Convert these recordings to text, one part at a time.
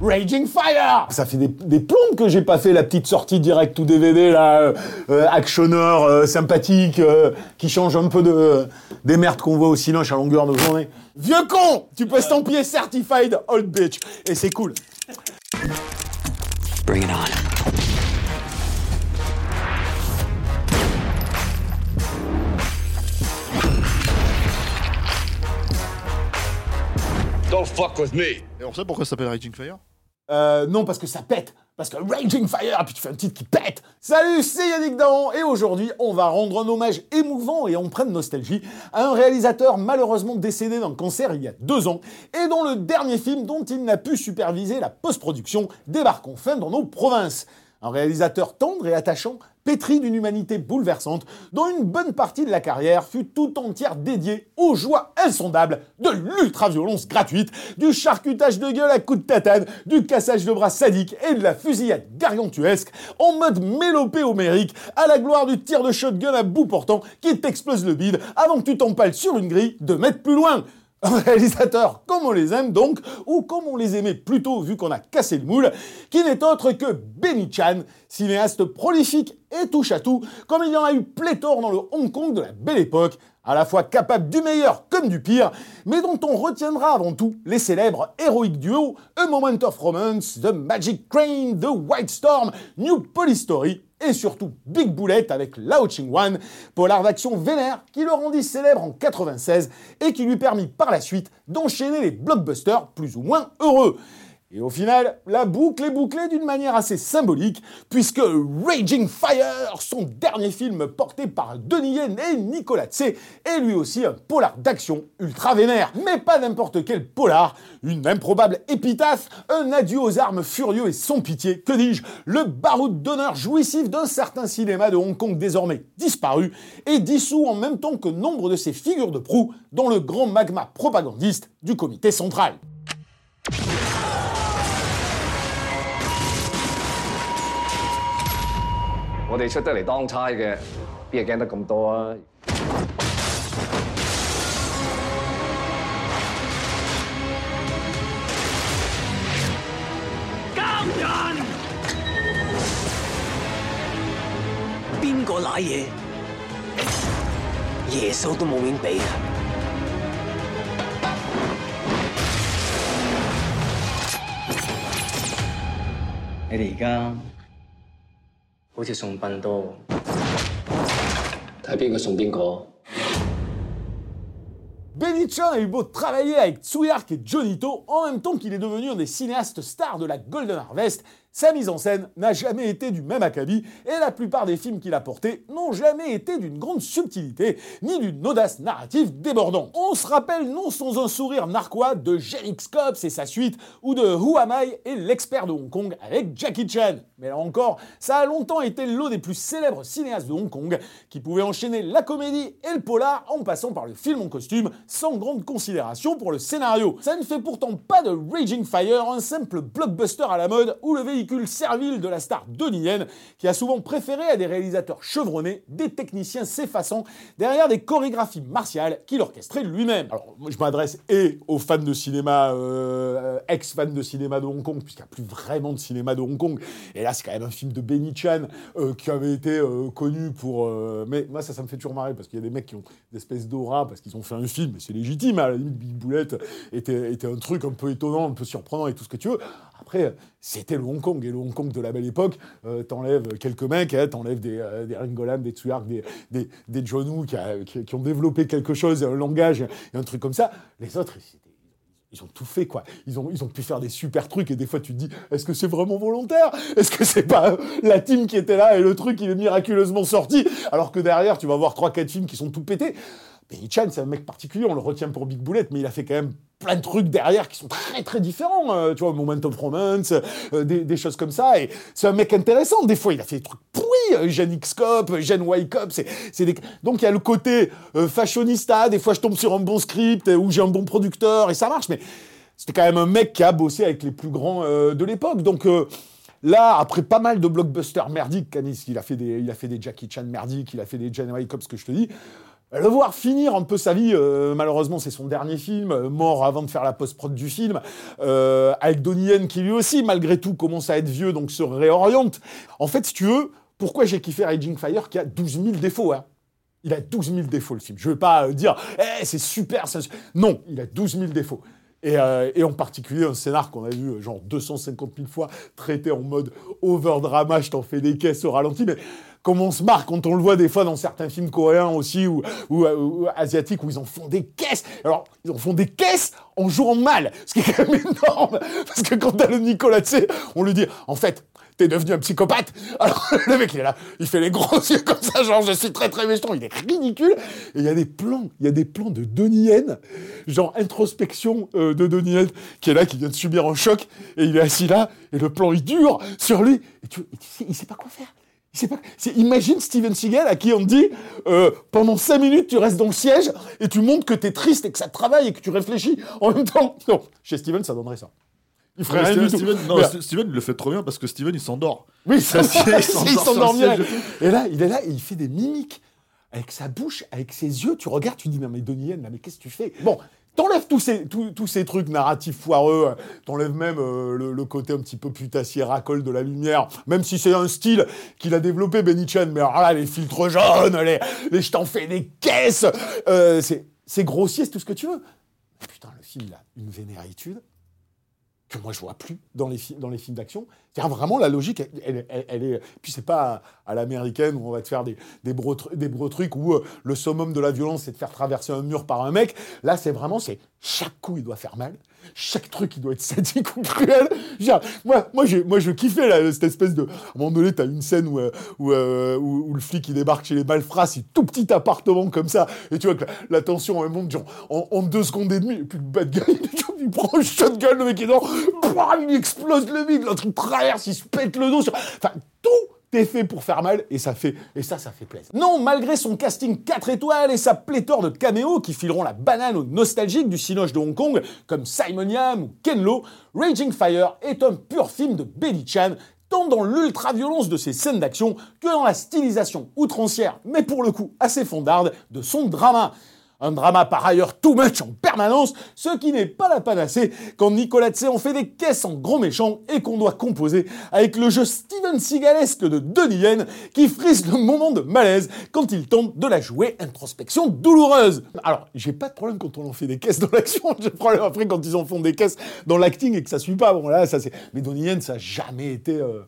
Raging Fire Ça fait des, des plombes que j'ai pas fait la petite sortie direct ou DVD là, euh, euh, actionneur euh, sympathique, euh, qui change un peu de, des merdes qu'on voit au cinoche à longueur de journée. Vieux con Tu peux estampiller Certified Old Bitch. Et c'est cool. Bring it on. Don't fuck with me. Et on sait pourquoi ça s'appelle Raging Fire Euh, non, parce que ça pète. Parce que Raging Fire, puis tu fais un titre qui pète. Salut, c'est Yannick Dahan, et aujourd'hui, on va rendre un hommage émouvant et empreint de nostalgie à un réalisateur malheureusement décédé d'un cancer il y a deux ans, et dont le dernier film dont il n'a pu superviser la post-production débarque enfin dans nos provinces. Un réalisateur tendre et attachant, pétri d'une humanité bouleversante, dont une bonne partie de la carrière fut tout entière dédiée aux joies insondables de l'ultra-violence gratuite, du charcutage de gueule à coups de tatane, du cassage de bras sadique et de la fusillade gargantuesque, en mode mélopée homérique, à la gloire du tir de shotgun à bout portant qui t'explose le bide avant que tu t'empales sur une grille de mètres plus loin. Un réalisateur comme on les aime donc, ou comme on les aimait plutôt vu qu'on a cassé le moule, qui n'est autre que Benny Chan, cinéaste prolifique et touche à tout, comme il y en a eu pléthore dans le Hong Kong de la belle époque, à la fois capable du meilleur comme du pire, mais dont on retiendra avant tout les célèbres héroïques duos A Moment of Romance, The Magic Crane, The White Storm, New Police Story et surtout Big Bullet avec Lao Ching Wan, polar d'action vénère qui le rendit célèbre en 96 et qui lui permit par la suite d'enchaîner les blockbusters plus ou moins heureux. Et au final, la boucle est bouclée d'une manière assez symbolique, puisque Raging Fire, son dernier film porté par Denis Yen et Nicolas Tse, est lui aussi un polar d'action ultra vénère. Mais pas n'importe quel polar, une improbable épitaphe, un adieu aux armes furieux et sans pitié, que dis-je, le baroud d'honneur jouissif d'un certain cinéma de Hong Kong désormais disparu, et dissous en même temps que nombre de ses figures de proue dans le grand magma propagandiste du comité central. 我哋出得嚟當差嘅，邊係驚得咁多啊？邊個賴嘢？耶穌都冇面俾啊！你哋而家好似送殡多喎。睇边个送边个。 Benny Chan a eu beau travailler avec Tsuyark et Jonito en même temps qu'il est devenu un des cinéastes stars de la Golden Harvest, sa mise en scène n'a jamais été du même acabit et la plupart des films qu'il a portés n'ont jamais été d'une grande subtilité ni d'une audace narrative débordante. On se rappelle non sans un sourire narquois de Jerix Cops et sa suite ou de Who Am I et l'expert de Hong Kong avec Jackie Chan. Mais là encore, ça a longtemps été l'un des plus célèbres cinéastes de Hong Kong qui pouvait enchaîner la comédie et le polar en passant par le film en costume sans grande considération pour le scénario. Ça ne fait pourtant pas de Raging Fire un simple blockbuster à la mode ou le véhicule servile de la star Yen qui a souvent préféré à des réalisateurs chevronnés des techniciens s'effaçant derrière des chorégraphies martiales qu'il orchestrait lui-même. Alors moi, je m'adresse et aux fans de cinéma, euh, ex-fans de cinéma de Hong Kong, puisqu'il n'y a plus vraiment de cinéma de Hong Kong. Et là, c'est quand même un film de Benny Chan euh, qui avait été euh, connu pour... mais moi, ça, ça me fait toujours marrer, parce qu'il y a des mecs qui ont des espèces d'aura, parce qu'ils ont fait un film, et c'est légitime, à la limite, Big Bullet était, était un truc un peu étonnant, un peu surprenant et tout ce que tu veux. Après, c'était le Hong Kong, et le Hong Kong de la belle époque, euh, t'enlèves quelques mecs, hein, t'enlèves des, euh, des Ringolam, des Tsuyark, des, John Woo qui, qui- ont développé quelque chose, un langage et un truc comme ça. Les autres, Ils ont tout fait, quoi. Ils ont, pu faire des super trucs, et des fois tu te dis, est-ce que c'est vraiment volontaire? Est-ce que c'est pas euh, la team qui était là, et le truc, il est miraculeusement sorti, alors que derrière, tu vas voir 3-4 films qui sont tout pétés Penny Chan, c'est un mec particulier, on le retient pour Big Bullet, mais il a fait quand même plein de trucs derrière qui sont très très différents. euh, tu vois, Moment of Romance, euh, des, choses comme ça. Et c'est un mec intéressant. Des fois, il a fait des trucs pourris. Gen X-Cop, Gen Y-Cop. Donc il y a le côté euh, fashionista. Des fois, je tombe sur un bon script où j'ai un bon producteur et ça marche. Mais c'était quand même un mec qui a bossé avec les plus grands de l'époque. Donc. Là, après pas mal de blockbusters merdiques, Canis, il a fait des, il a fait Jackie Chan merdiques, il a fait des Gen Y-Cop, ce que je te dis. Le voir finir un peu sa vie, euh, malheureusement c'est son dernier film, euh, mort avant de faire la post-prod du film, euh, avec Donnie Yen qui lui aussi, malgré tout, commence à être vieux, donc se réoriente. En fait, si tu veux, pourquoi j'ai kiffé Raging Fire qui a 12 000 défauts hein Il a 12 000 défauts le film. Je veux pas euh, dire, eh, c'est super, ça... non, il a 12 000 défauts. Et, euh, et en particulier un scénar qu'on a vu euh, genre 250 000 fois traité en mode overdrama, je t'en fais des caisses au ralenti, mais comme on se marre quand on le voit des fois dans certains films coréens aussi ou, euh, asiatiques où ils en font des caisses. Alors, ils en font des caisses en jouant mal, ce qui est quand même énorme. Parce que quand t'as le Nicolas, tu sais, on lui dit, en fait, t'es devenu un psychopathe. Alors, le mec, il est là, il fait les gros yeux comme ça, genre, je suis très très méchant, il est ridicule. Et il y a des plans, il y a des plans de Donnie Yen, genre introspection euh, de Donnie Yen, qui est là, qui vient de subir un choc, et il est assis là, et le plan, il dure sur lui, et tu, sais, il sait pas quoi faire. Pas. imagine Steven Seagal à qui on dit euh, pendant 5 minutes tu restes dans le siège et tu montres que t'es triste et que ça travaille et que tu réfléchis en même temps. Non, chez Steven ça donnerait ça. Il ferait rien du Steven, tout. Non, Steven, il le fait trop bien parce que Steven, il s'endort. oui, ça, il siège Et là, il est là et il fait des mimiques avec sa bouche, avec ses yeux. Tu regardes, tu dis non mais Donnie Yen, là, mais qu'est-ce que tu fais? Bon, t'enlèves tous ces tous, tous ces trucs narratifs foireux. T'enlèves même euh, le, le côté un petit peu putassier racole de la lumière, même si c'est un style qu'il a développé Benny Chan. Mais alors là, les filtres jaunes, les, les je t'en fais des caisses, euh, c'est c'est grossier, c'est tout ce que tu veux. Mais putain, le film il a une vénéritude que moi je vois plus dans les, dans les films d'action. C'est-à-dire vraiment la logique, elle, elle- est. Puis c'est pas à, l'américaine où on va te faire des, des, tru- des trucs où euh, le summum de la violence c'est de faire traverser un mur par un mec. Là c'est vraiment, c'est chaque coup il doit faire mal, chaque truc il doit être sadique ou cruel. Je dire, moi, moi, j'ai- moi je kiffais là, cette espèce de. À un moment donné, t'as une scène où, euh, où, euh, où- où le flic il débarque chez les malfrats, c'est tout petit appartement comme ça, et tu vois que la, tension elle monte genre en, deux secondes et demie, et puis le bad guy il prend un shotgun, le mec est dans, il explose le vide, l'autre il traverse, il se pète le dos. sur- Enfin, tout est fait pour faire mal, et ça fait, et ça, fait plaisir. Non, malgré son casting 4 étoiles et sa pléthore de caméos qui fileront la banane aux nostalgiques du cinoche de Hong Kong, comme Simon Yam ou Ken Lo, Raging Fire est un pur film de Billy Chan, tant dans l'ultra-violence de ses scènes d'action que dans la stylisation outrancière, mais pour le coup assez fondarde, de son drama. Un drama par ailleurs too much en permanence, ce qui n'est pas la panacée quand Nicolas Tse en fait des caisses en gros méchant et qu'on doit composer avec le jeu Steven Seagalesque de Denis Yen qui frise le moment de malaise quand il tente de la jouer introspection douloureuse. Alors, j'ai pas de problème quand on en fait des caisses dans l'action, j'ai problème après quand ils en font des caisses dans l'acting et que ça suit pas. Bon là, ça c'est. Mais Donnie Yen, ça a jamais été. euh,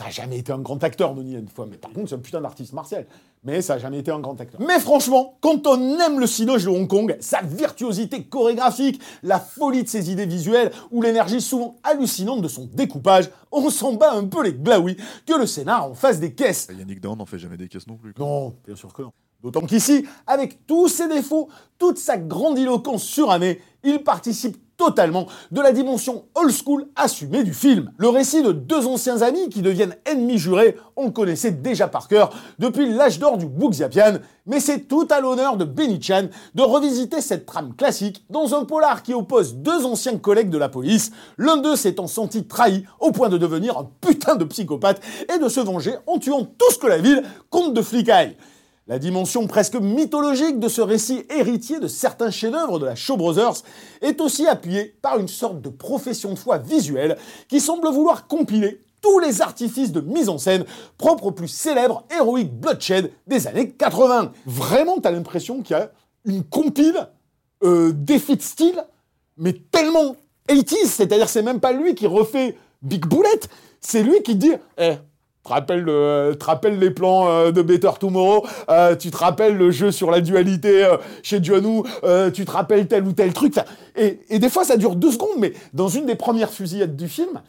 Ça a jamais été un grand acteur, Donnie Yen, une fois. Mais par contre, c'est un putain d'artiste martial. Mais ça a jamais été un grand acteur. Mais franchement, quand on aime le cinoche de Hong Kong, sa virtuosité chorégraphique, la folie de ses idées visuelles ou l'énergie souvent hallucinante de son découpage, on s'en bat un peu les glaouis que le scénar en fasse des caisses. Yannick Dahan n'en fait jamais des caisses non plus. quoi. Non, bien sûr que non. D'autant qu'ici, avec tous ses défauts, toute sa grandiloquence surannée, il participe totalement de la dimension old school assumée du film. Le récit de deux anciens amis qui deviennent ennemis jurés, on le connaissait déjà par cœur depuis l'âge d'or du Wuxiapian, mais c'est tout à l'honneur de Benny Chan de revisiter cette trame classique dans un polar qui oppose deux anciens collègues de la police, l'un d'eux s'étant senti trahi au point de devenir un putain de psychopathe et de se venger en tuant tout ce que la ville compte de flicaille. La dimension presque mythologique de ce récit héritier de certains chefs-d'œuvre de la Shaw Brothers est aussi appuyée par une sorte de profession de foi visuelle qui semble vouloir compiler tous les artifices de mise en scène propres au plus célèbre héroïque bloodshed des années 80. Vraiment, t'as l'impression qu'il y a une compile euh, de style, mais tellement 80s, c'est-à-dire c'est même pas lui qui refait Big Bullet, c'est lui qui dit eh, le- te rappelles les plans euh, de Better Tomorrow euh, Tu te rappelles le jeu sur la dualité euh, chez John Woo euh, Tu te rappelles tel ou tel truc et, et des fois, ça dure deux secondes, mais dans une des premières fusillades du film,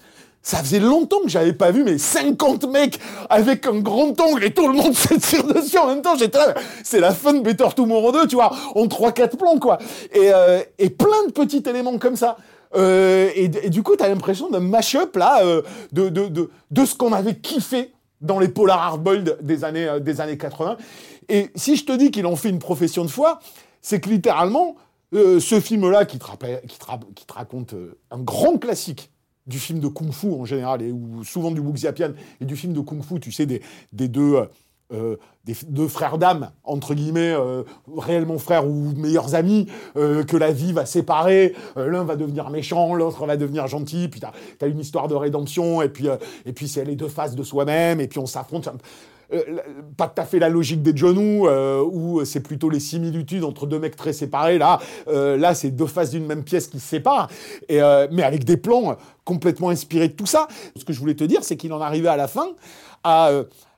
ça faisait longtemps que j'avais pas vu, mais 50 mecs avec un grand ongle et tout le monde se tire dessus en même temps. J'étais là, c'est la fin de Better Tomorrow 2, tu vois, en 3-4 plans, quoi. Euh, et plein de petits éléments comme ça. Euh, et, du coup, t'as l'impression d'un mash-up, là, euh, de, de, de, de ce qu'on avait kiffé dans les Polar Hardboiled des années, euh, des années 80. Et si je te dis qu'il en fait une profession de foi, c'est que littéralement, ce film-là, qui, te raconte un grand classique du film de kung-fu en général, et ou souvent du Wuxiapian, et du film de kung-fu, tu sais, des, des deux... euh, des deux frères d'âme, entre guillemets, euh, réellement frères ou meilleurs amis, euh, que la vie va séparer, l'un va devenir méchant, l'autre va devenir gentil, puis t'as as une histoire de rédemption, et puis, et puis c'est les deux faces de soi-même, et puis on s'affronte. Pas tout à fait la logique des euh, où c'est plutôt les similitudes entre deux mecs très séparés. Là, là c'est deux faces d'une même pièce qui se séparent, mais avec des plans complètement inspirés de tout ça. Ce que je voulais te dire, c'est qu'il en arrivait à la fin à,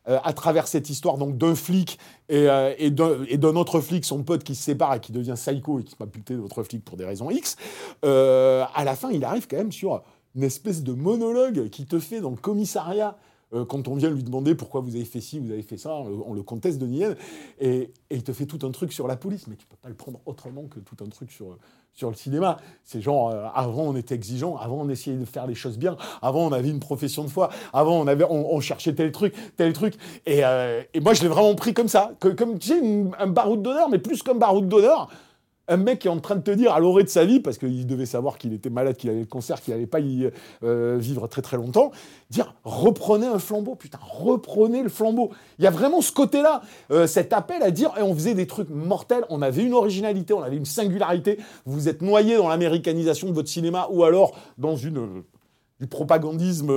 euh, à travers cette histoire donc d'un flic et, euh, et d'un autre flic, son pote qui se sépare et qui devient psycho et qui va buter l'autre flic pour des raisons X, euh, à la fin, il arrive quand même sur une espèce de monologue qui te fait dans le commissariat euh, quand on vient lui demander pourquoi vous avez fait ci, vous avez fait ça, on le, on le conteste de Nien, et, et il te fait tout un truc sur la police, mais tu peux pas le prendre autrement que tout un truc sur, sur le cinéma. C'est genre, euh, avant on était exigeant, avant on essayait de faire les choses bien, avant on avait une profession de foi, avant on, avait, on, cherchait tel truc, tel truc, et, euh, et moi je l'ai vraiment pris comme ça, comme tu sais, une- un baroud d'honneur, mais plus qu'un baroud d'honneur, un mec qui est en train de te dire à l'orée de sa vie, parce qu'il devait savoir qu'il était malade, qu'il avait le cancer, qu'il n'allait pas y euh, vivre très très longtemps, dire reprenez un flambeau, putain, reprenez le flambeau. Il y a vraiment ce côté-là, euh, cet appel à dire et on faisait des trucs mortels, on avait une originalité, on avait une singularité, vous êtes noyé dans l'américanisation de votre cinéma ou alors dans une. euh, du propagandisme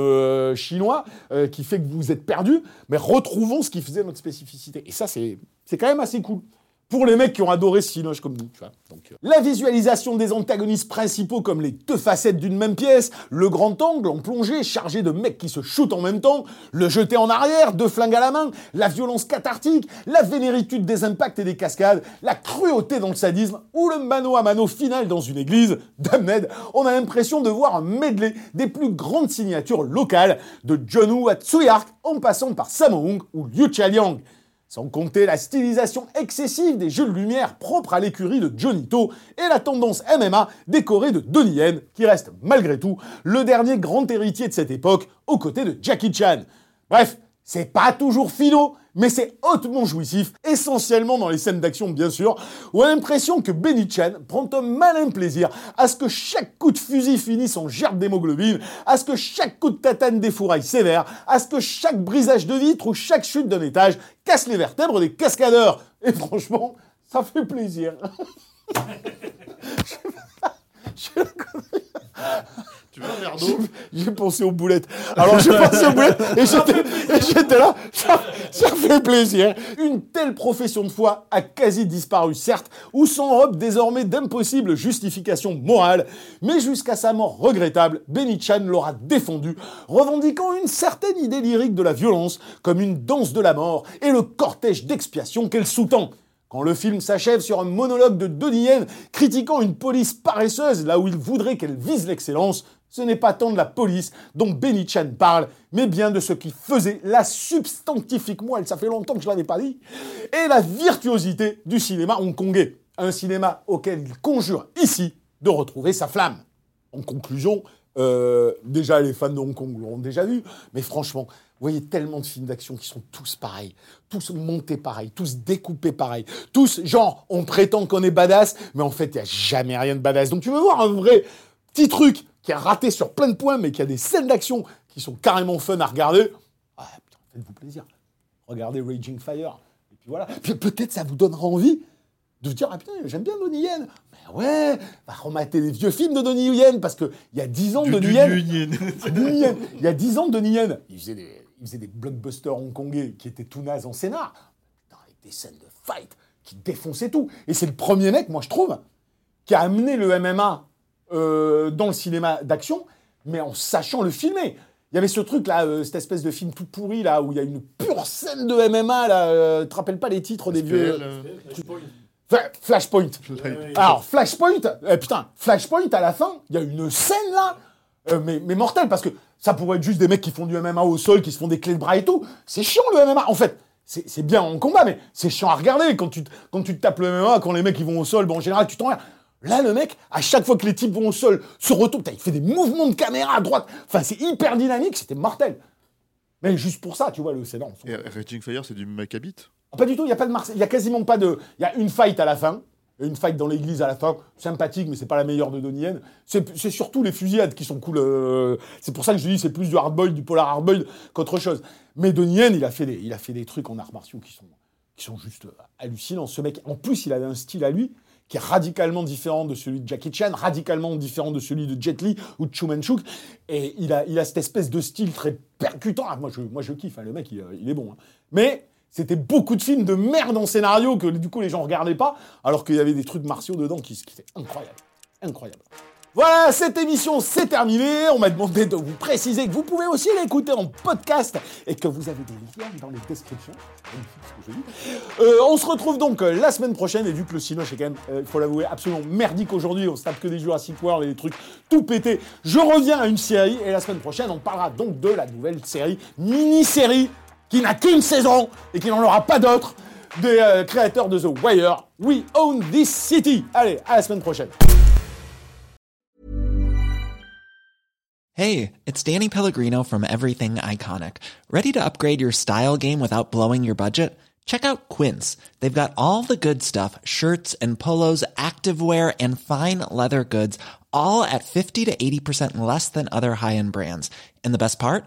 chinois qui fait que vous êtes perdu, mais retrouvons ce qui faisait notre spécificité. Et ça, c'est quand même assez cool. Pour les mecs qui ont adoré Cinoche comme nous, tu vois. Donc, euh, La visualisation des antagonistes principaux comme les deux facettes d'une même pièce, le grand angle en plongée chargé de mecs qui se shootent en même temps, le jeté en arrière, deux flingues à la main, la violence cathartique, la vénéritude des impacts et des cascades, la cruauté dans le sadisme ou le mano à mano final dans une église, Damned, on a l'impression de voir un medley des plus grandes signatures locales, de John Woo à Tsuyark en passant par Sammo Hung ou Liu Liang. Sans compter la stylisation excessive des jeux de lumière propres à l'écurie de Johnny To et la tendance MMA décorée de Donnie Yen, qui reste malgré tout le dernier grand héritier de cette époque aux côtés de Jackie Chan. Bref, c'est pas toujours philo, mais c'est hautement jouissif, essentiellement dans les scènes d'action bien sûr, où on a l'impression que Benny Chan prend un malin plaisir à ce que chaque coup de fusil finisse en gerbe d'hémoglobine, à ce que chaque coup de tatane défouraille sévère, à ce que chaque brisage de vitre ou chaque chute d'un étage casse les vertèbres des cascadeurs. Et franchement, ça fait plaisir. Tu veux un j'ai- pensé aux boulettes. Alors j'ai pensé aux boulettes et j'étais, là, ça, ça fait plaisir. Une telle profession de foi a quasi disparu, certes, ou s'enrobe désormais d'impossibles justifications morales, mais jusqu'à sa mort regrettable, Benny Chan l'aura défendu, revendiquant une certaine idée lyrique de la violence comme une danse de la mort et le cortège d'expiation qu'elle sous-tend. Le film s'achève sur un monologue de Donnie Yen critiquant une police paresseuse là où il voudrait qu'elle vise l'excellence, ce n'est pas tant de la police dont Benny Chan parle, mais bien de ce qui faisait la substantifique moelle, ça fait longtemps que je l'avais pas dit, et la virtuosité du cinéma hongkongais. Un cinéma auquel il conjure ici de retrouver sa flamme. En conclusion, euh, déjà les fans de Hong Kong l'ont déjà vu, mais franchement, voyez tellement de films d'action qui sont tous pareils, tous montés pareils, tous découpés pareils, tous genre on prétend qu'on est badass, mais en fait il n'y a jamais rien de badass. Donc tu veux voir un vrai petit truc qui est raté sur plein de points, mais qui a des scènes d'action qui sont carrément fun à regarder. Faites-vous plaisir. Regardez Raging Fire. Et puis voilà. Puis peut-être ça vous donnera envie de vous dire ah putain j'aime bien Donnie Yen. Mais ouais, va remater les vieux films de Donnie Yen parce que il y a 10 ans Du- Donnie Yen. Il y a 10 ans, Donnie Yen, il faisait des, il faisait des blockbusters hongkongais qui étaient tout nazes en scénar. Putain, avec des scènes de fight qui défonçaient tout. Et c'est le premier mec, moi je trouve, qui a amené le MMA euh, dans le cinéma d'action, mais en sachant le filmer. Il y avait ce truc là, euh, cette espèce de film tout pourri là, où il y a une pure scène de MMA là. euh, tu te rappelles pas les titres des vieux. Euh, Flashpoint. Alors, Flashpoint, eh, putain, Flashpoint, à la fin, il y a une scène là, euh, mais, mais mortelle, parce que ça pourrait être juste des mecs qui font du MMA au sol, qui se font des clés de bras et tout. C'est chiant le MMA. En fait, c'est bien en combat, mais c'est chiant à regarder. Quand tu, quand tu te tapes le MMA, quand les mecs ils vont au sol, bon, en général, tu t'en. Là, le mec, à chaque fois que les types vont au sol, se retourne, il fait des mouvements de caméra à droite. Enfin, c'est hyper dynamique, c'était mortel. Mais juste pour ça, tu vois, le c'est Et Raging Fire, c'est du Maccabi pas du tout, il y a pas de Marseille, il y a quasiment pas de il y a une fight à la fin, une fight dans l'église à la fin, sympathique mais c'est pas la meilleure de Donnie Yen. C'est surtout les fusillades qui sont cool euh, c'est pour ça que je dis c'est plus du hardboiled, du polar hardboiled qu'autre chose. Mais Donnie Yen, il a fait des il a fait des trucs en arts martiaux qui sont qui sont juste euh, hallucinants. Ce mec, en plus, il avait un style à lui qui est radicalement différent de celui de Jackie Chan, radicalement différent de celui de Jet Li ou de Chu Manchuk. Et il a, il a cette espèce de style très percutant. Ah, moi, je, moi, je kiffe. hein, le mec, il, euh, est bon. hein. Mais c'était beaucoup de films de merde en scénario que du coup les gens regardaient pas, alors qu'il y avait des trucs martiaux dedans qui, étaient incroyables. Incroyable. Voilà, cette émission c'est terminé. On m'a demandé de vous préciser que vous pouvez aussi l'écouter en podcast et que vous avez des liens dans les descriptions. Euh, on se retrouve donc euh, la semaine prochaine et vu que le Cinoche est quand même, euh, il faut l'avouer, absolument merdique aujourd'hui, on se tape que des Jurassic World et des trucs tout pétés. Je reviens à une série et la semaine prochaine on parlera donc de la nouvelle série, mini-série, qui n'a qu'une saison et qui n'en aura pas d'autre, des euh, créateurs de The Wire. We own this city. Allez, à la semaine prochaine. Hey, it's Danny Pellegrino from Everything Iconic. Ready to upgrade your style game without blowing your budget? Check out Quince. They've got all the good stuff shirts and polos, activewear, and fine leather goods, all at 50 to 80% less than other high end brands. And the best part?